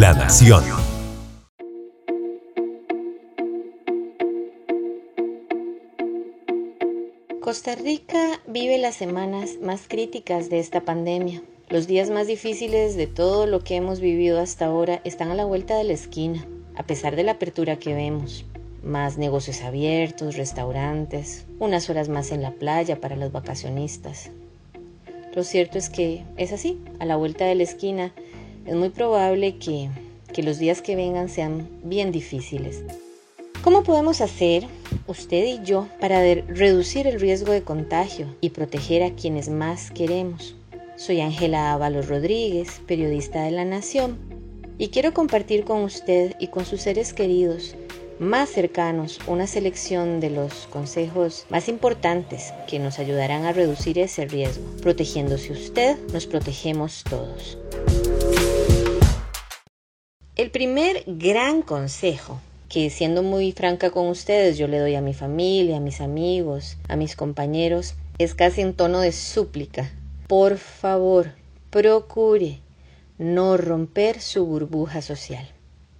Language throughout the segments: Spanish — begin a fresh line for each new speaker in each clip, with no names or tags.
La Nación.
Costa Rica vive las semanas más críticas de esta pandemia. Los días más difíciles de todo lo que hemos vivido hasta ahora están a la vuelta de la esquina, a pesar de la apertura que vemos. Más negocios abiertos, restaurantes, unas horas más en la playa para los vacacionistas. Lo cierto es que es así, a la vuelta de la esquina es muy probable que, los días que vengan sean bien difíciles. ¿Cómo podemos hacer, usted y yo, para reducir el riesgo de contagio y proteger a quienes más queremos? Soy Ángela Ábalos Rodríguez, periodista de La Nación, y quiero compartir con usted y con sus seres queridos más cercanos una selección de los consejos más importantes que nos ayudarán a reducir ese riesgo. Protegiéndose usted, nos protegemos todos. El primer gran consejo que siendo muy franca con ustedes yo le doy a mi familia, a mis amigos, a mis compañeros, es casi en tono de súplica. Por favor, procure no romper su burbuja social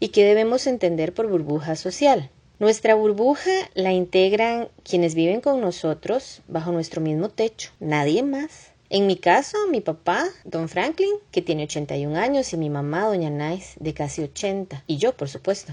y qué debemos entender por burbuja social. Nuestra burbuja la integran quienes viven con nosotros bajo nuestro mismo techo, nadie más. En mi caso, mi papá, don Franklin, que tiene 81 años, y mi mamá, doña Nice, de casi 80, y yo, por supuesto.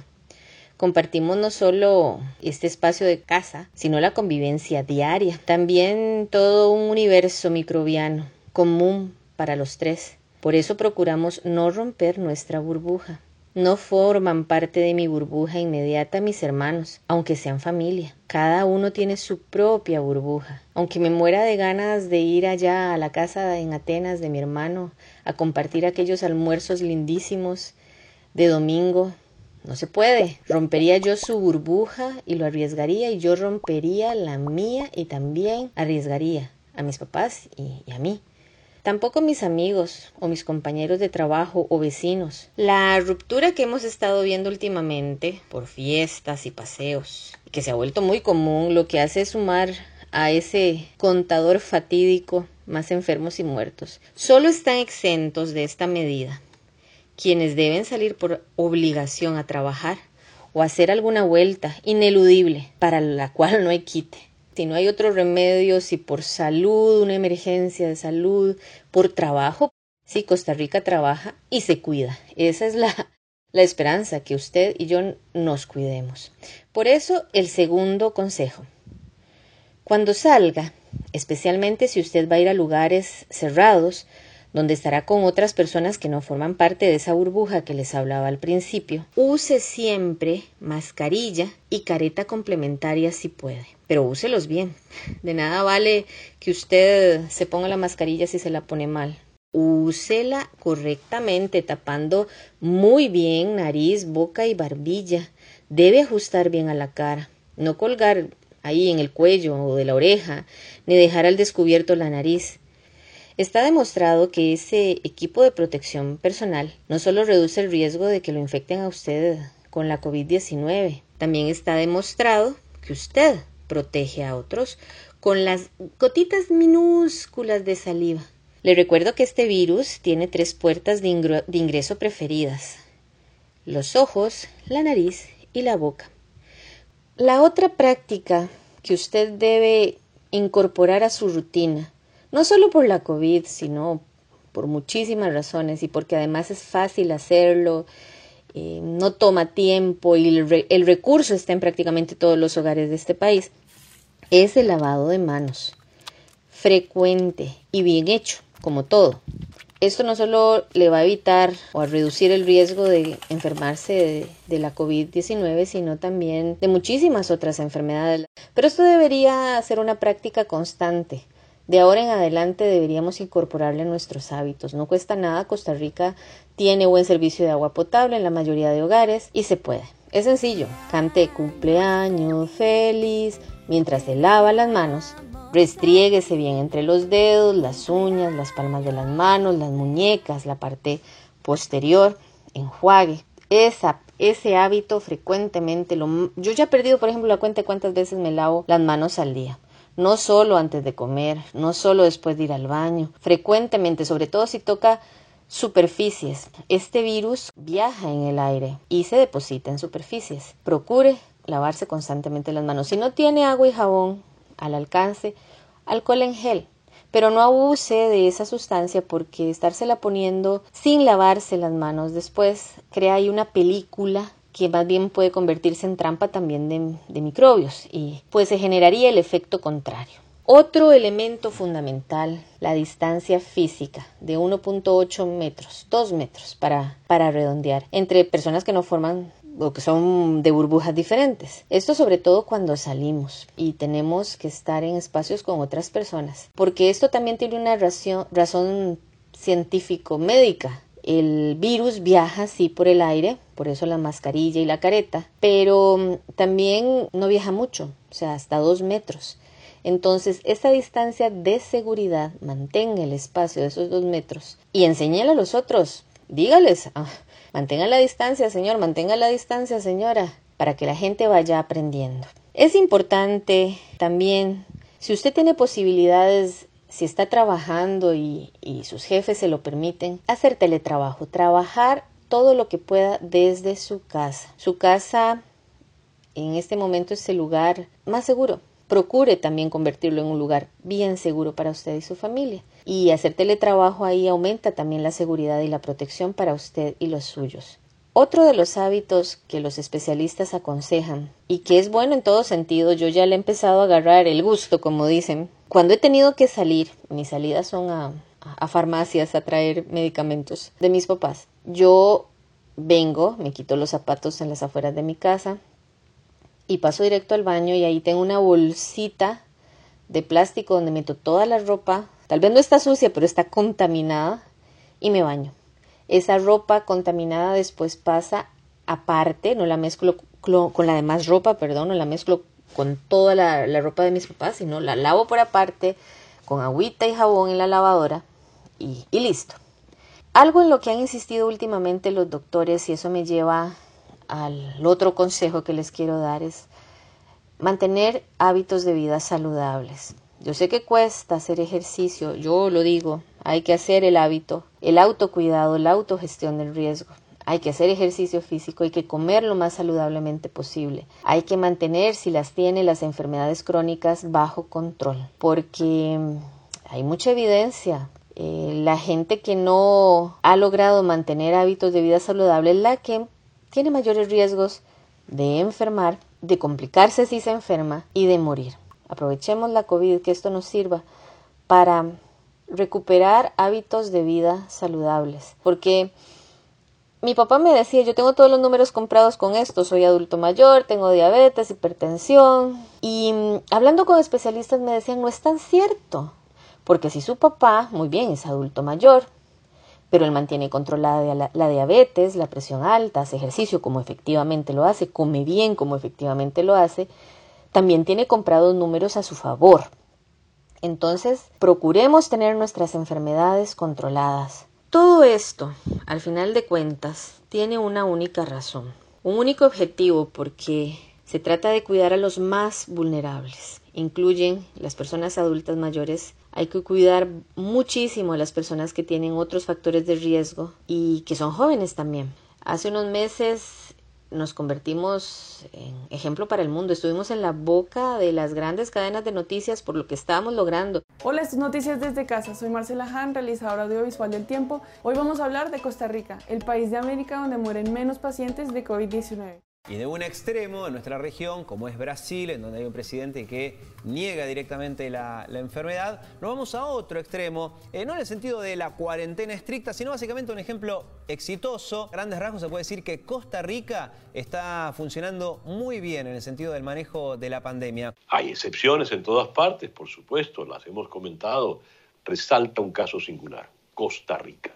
Compartimos no solo este espacio de casa, sino la convivencia diaria, también todo un universo microbiano común para los tres. Por eso procuramos no romper nuestra burbuja. No forman parte de mi burbuja inmediata mis hermanos, aunque sean familia. Cada uno tiene su propia burbuja. Aunque me muera de ganas de ir allá a la casa en Atenas de mi hermano a compartir aquellos almuerzos lindísimos de domingo, no se puede. Rompería yo su burbuja y lo arriesgaría y yo rompería la mía y también arriesgaría a mis papás y, y a mí. Tampoco mis amigos o mis compañeros de trabajo o vecinos. La ruptura que hemos estado viendo últimamente por fiestas y paseos, que se ha vuelto muy común, lo que hace es sumar a ese contador fatídico más enfermos y muertos. Solo están exentos de esta medida quienes deben salir por obligación a trabajar o hacer alguna vuelta ineludible para la cual no hay quite si no hay otro remedio, si por salud, una emergencia de salud, por trabajo, si Costa Rica trabaja y se cuida. Esa es la, la esperanza, que usted y yo nos cuidemos. Por eso, el segundo consejo. Cuando salga, especialmente si usted va a ir a lugares cerrados, donde estará con otras personas que no forman parte de esa burbuja que les hablaba al principio. Use siempre mascarilla y careta complementaria si puede, pero úselos bien. De nada vale que usted se ponga la mascarilla si se la pone mal. Úsela correctamente, tapando muy bien nariz, boca y barbilla. Debe ajustar bien a la cara, no colgar ahí en el cuello o de la oreja, ni dejar al descubierto la nariz. Está demostrado que ese equipo de protección personal no solo reduce el riesgo de que lo infecten a usted con la COVID-19, también está demostrado que usted protege a otros con las gotitas minúsculas de saliva. Le recuerdo que este virus tiene tres puertas de, ingreso preferidas, los ojos, la nariz y la boca. La otra práctica que usted debe incorporar a su rutina no solo por la COVID, sino por muchísimas razones y porque además es fácil hacerlo, eh, no toma tiempo y el, el recurso está en prácticamente todos los hogares de este país, es el lavado de manos, frecuente y bien hecho, como todo. Esto no solo le va a evitar o a reducir el riesgo de enfermarse de, de la COVID-19, sino también de muchísimas otras enfermedades. Pero esto debería ser una práctica constante de ahora en adelante deberíamos incorporarle a nuestros hábitos. No cuesta nada, Costa Rica tiene buen servicio de agua potable en la mayoría de hogares y se puede. Es sencillo, cante cumpleaños feliz mientras se lava las manos. Restriéguese bien entre los dedos, las uñas, las palmas de las manos, las muñecas, la parte posterior, enjuague. Esa, ese hábito frecuentemente lo, yo ya he perdido, por ejemplo, la cuenta de cuántas veces me lavo las manos al día no solo antes de comer, no solo después de ir al baño, frecuentemente, sobre todo si toca Superficies. Este virus viaja en el aire y se deposita en superficies. Procure lavarse constantemente las manos. Si no tiene agua y jabón al alcance, alcohol en gel. Pero no abuse de esa sustancia porque estársela poniendo sin lavarse las manos después crea ahí una película que más bien puede convertirse en trampa también de, microbios y pues se generaría el efecto contrario. Otro elemento fundamental, la distancia física de 1.8 metros, 2 metros para, para redondear, entre personas que no forman o que son de burbujas diferentes. Esto sobre todo cuando salimos y tenemos que estar en espacios con otras personas, porque esto también tiene una razón, razón científico-médica. El virus viaja sí por el aire, por eso la mascarilla y la careta, pero mm, también no viaja mucho, o sea, hasta dos metros. Entonces, esta distancia de seguridad, mantenga el espacio de esos dos metros y enséñale a los otros. Dígales, ah, mantenga la distancia, señor, mantenga la distancia, señora, para que la gente vaya aprendiendo. Es importante también, si usted tiene posibilidades, si está trabajando y, y sus jefes se lo permiten, hacer teletrabajo, trabajar todo lo que pueda desde su casa. Su casa en este momento es el lugar más seguro procure también convertirlo en un lugar bien seguro para usted y su familia. Y hacer teletrabajo ahí aumenta también la seguridad y la protección para usted y los suyos. Otro de los hábitos que los especialistas aconsejan y que es bueno en todo sentido, yo ya le he empezado a agarrar el gusto, como dicen, cuando he tenido que salir, mis salidas son a, a farmacias a traer medicamentos de mis papás. Yo vengo, me quito los zapatos en las afueras de mi casa, y paso directo al baño y ahí tengo una bolsita de plástico donde meto toda la ropa. Tal vez no está sucia, pero está contaminada y me baño. Esa ropa contaminada después pasa aparte, no la mezclo con la demás ropa, perdón, no la mezclo con toda la, ropa de mis papás, sino la lavo por aparte con agüita y jabón en la lavadora y, y listo. Algo en lo que han insistido últimamente los doctores, y eso me lleva al otro consejo que les quiero dar es mantener hábitos de vida saludables. Yo sé que cuesta hacer ejercicio, yo lo digo, hay que hacer el hábito, el autocuidado, la autogestión del riesgo. Hay que hacer ejercicio físico, hay que comer lo más saludablemente posible. Hay que mantener, si las tiene, las enfermedades crónicas bajo control, porque hay mucha evidencia. Eh, la gente que no ha logrado mantener hábitos de vida saludables es la que tiene mayores riesgos de enfermar, de complicarse si se enferma y de morir. Aprovechemos la COVID, que esto nos sirva para recuperar hábitos de vida saludables. Porque mi papá me decía, yo tengo todos los números comprados con esto, soy adulto mayor, tengo diabetes, hipertensión. Y mm, hablando con especialistas me decían, no es tan cierto. Porque si su papá, muy bien, es adulto mayor, pero él mantiene controlada la, diabetes, la presión alta, hace ejercicio como efectivamente lo hace, come bien como efectivamente lo hace, también tiene comprados números a su favor. Entonces, procuremos tener nuestras enfermedades controladas. Todo esto, al final de cuentas, tiene una única razón, un único objetivo, porque se trata de cuidar a los más vulnerables. Incluyen las personas adultas mayores hay que cuidar muchísimo a las personas que tienen otros factores de riesgo y que son jóvenes también. Hace unos meses nos convertimos en ejemplo para el mundo. Estuvimos en la boca de las grandes cadenas de noticias por lo que estábamos logrando.
Hola, estas noticias desde casa. Soy Marcela Han, realizadora audiovisual del tiempo. Hoy vamos a hablar de Costa Rica, el país de América donde mueren menos pacientes de COVID-19.
Y de un extremo de nuestra región, como es Brasil, en donde hay un presidente que niega directamente la, enfermedad, nos vamos a otro extremo, eh, no en el sentido de la cuarentena estricta, sino básicamente un ejemplo exitoso. grandes rasgos se puede decir que Costa Rica está funcionando muy bien en el sentido del manejo de la pandemia.
Hay excepciones en todas partes, por supuesto, las hemos comentado. Resalta un caso singular, Costa Rica.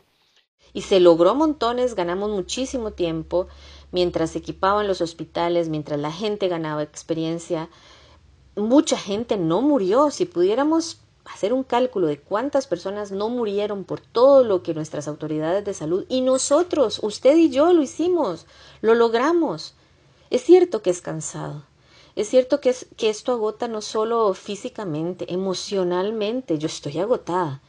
Y se logró montones, ganamos muchísimo tiempo mientras se equipaban los hospitales, mientras la gente ganaba experiencia, mucha gente no murió. Si pudiéramos hacer un cálculo de cuántas personas no murieron por todo lo que nuestras autoridades de salud y nosotros, usted y yo lo hicimos, lo logramos. Es cierto que es cansado. Es cierto que, que esto agota no solo físicamente, emocionalmente. Yo estoy agotada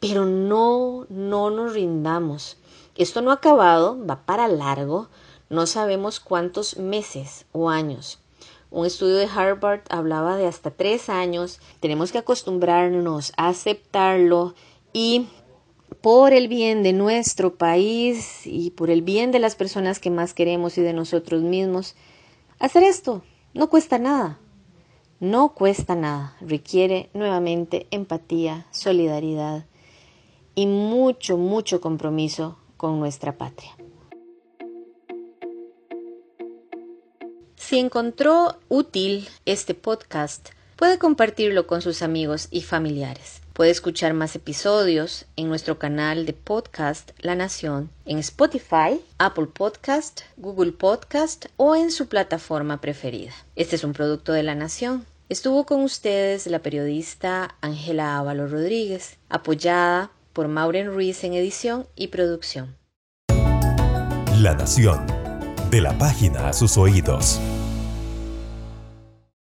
Pero no, no nos rindamos. Esto no ha acabado, va para largo, no sabemos cuántos meses o años. Un estudio de Harvard hablaba de hasta tres años. Tenemos que acostumbrarnos a aceptarlo y por el bien de nuestro país y por el bien de las personas que más queremos y de nosotros mismos, hacer esto no cuesta nada. No cuesta nada. Requiere nuevamente empatía, solidaridad y mucho, mucho compromiso con nuestra patria. Si encontró útil este podcast, puede compartirlo con sus amigos y familiares. Puede escuchar más episodios en nuestro canal de podcast La Nación, en Spotify, Apple Podcast, Google Podcast o en su plataforma preferida. Este es un producto de La Nación. Estuvo con ustedes la periodista Ángela Ávalo Rodríguez, apoyada por Maureen Ruiz en edición y producción.
La Nación. De la página a sus oídos.